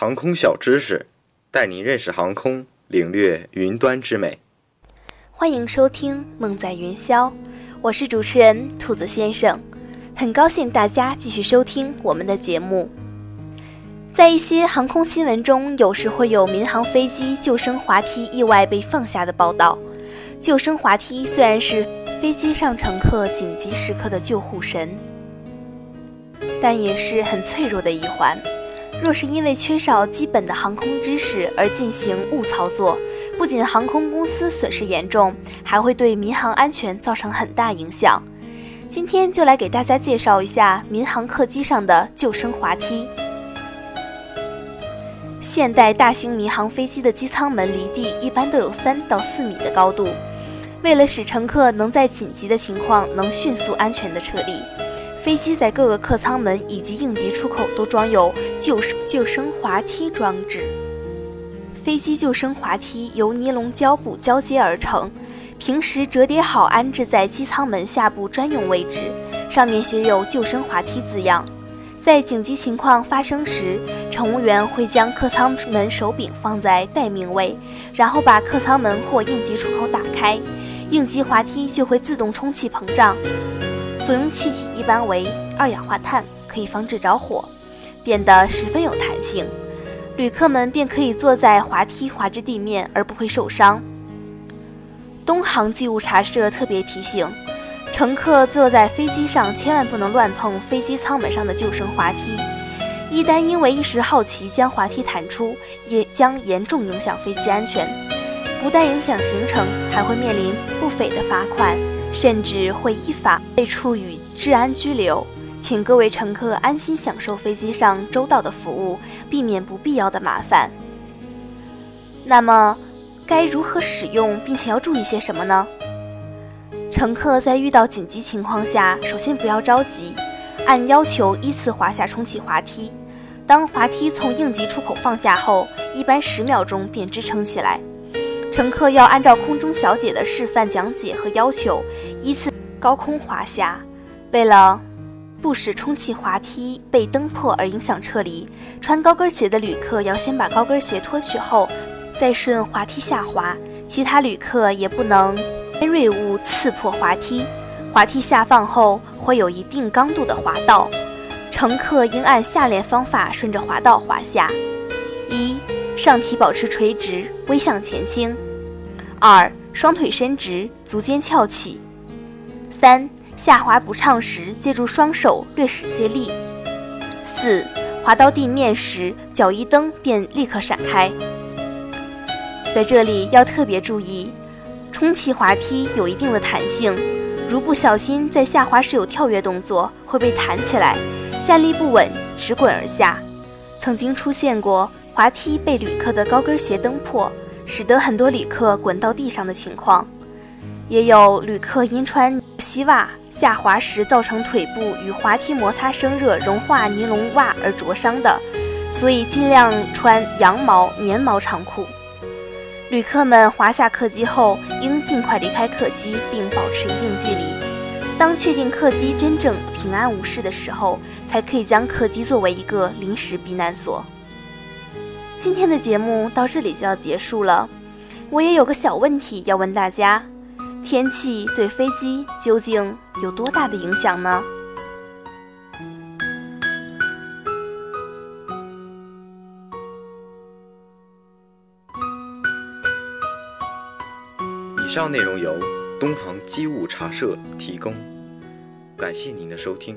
航空小知识，带您认识航空，领略云端之美。欢迎收听《梦在云霄》，我是主持人兔子先生，很高兴大家继续收听我们的节目。在一些航空新闻中，有时会有民航飞机救生滑梯意外被放下的报道。救生滑梯虽然是飞机上乘客紧急时刻的救护神，但也是很脆弱的一环。若是因为缺少基本的航空知识而进行误操作，不仅航空公司损失严重，还会对民航安全造成很大影响。今天就来给大家介绍一下民航客机上的救生滑梯。现代大型民航飞机的机舱门离地一般都有三到四米的高度，为了使乘客能在紧急的情况能迅速安全的撤离。飞机在各个客舱门以及应急出口都装有救救生滑梯装置。飞机救生滑梯由尼龙胶布交接而成，平时折叠好安置在机舱门下部专用位置，上面写有“救生滑梯”字样。在紧急情况发生时，乘务员会将客舱门手柄放在待命位，然后把客舱门或应急出口打开，应急滑梯就会自动充气膨胀。所用气体一般为二氧化碳，可以防止着火，变得十分有弹性，旅客们便可以坐在滑梯滑至地面而不会受伤。东航机务茶社特别提醒，乘客坐在飞机上千万不能乱碰飞机舱门上的救生滑梯，一旦因为一时好奇将滑梯弹出，也将严重影响飞机安全，不但影响行程，还会面临不菲的罚款。甚至会依法被处以治安拘留，请各位乘客安心享受飞机上周到的服务，避免不必要的麻烦。那么，该如何使用，并且要注意些什么呢？乘客在遇到紧急情况下，首先不要着急，按要求依次滑下充气滑梯。当滑梯从应急出口放下后，一般十秒钟便支撑起来。乘客要按照空中小姐的示范讲解和要求，依次高空滑下。为了不使充气滑梯被蹬破而影响撤离，穿高跟鞋的旅客要先把高跟鞋脱去后，再顺滑梯下滑。其他旅客也不能尖锐物刺破滑梯。滑梯下放后会有一定刚度的滑道，乘客应按下列方法顺着滑道滑下：一。上体保持垂直，微向前倾；二，双腿伸直，足尖翘起；三，下滑不畅时，借助双手略使些力；四，滑到地面时，脚一蹬便立刻闪开。在这里要特别注意，充气滑梯有一定的弹性，如不小心在下滑时有跳跃动作，会被弹起来，站立不稳，直滚而下。曾经出现过。滑梯被旅客的高跟鞋蹬破，使得很多旅客滚到地上的情况，也有旅客因穿膝袜下滑时造成腿部与滑梯摩擦生热融化尼龙袜而灼伤的，所以尽量穿羊毛、棉毛长裤。旅客们滑下客机后，应尽快离开客机并保持一定距离。当确定客机真正平安无事的时候，才可以将客机作为一个临时避难所。今天的节目到这里就要结束了，我也有个小问题要问大家：天气对飞机究竟有多大的影响呢？以上内容由东航机务茶社提供，感谢您的收听。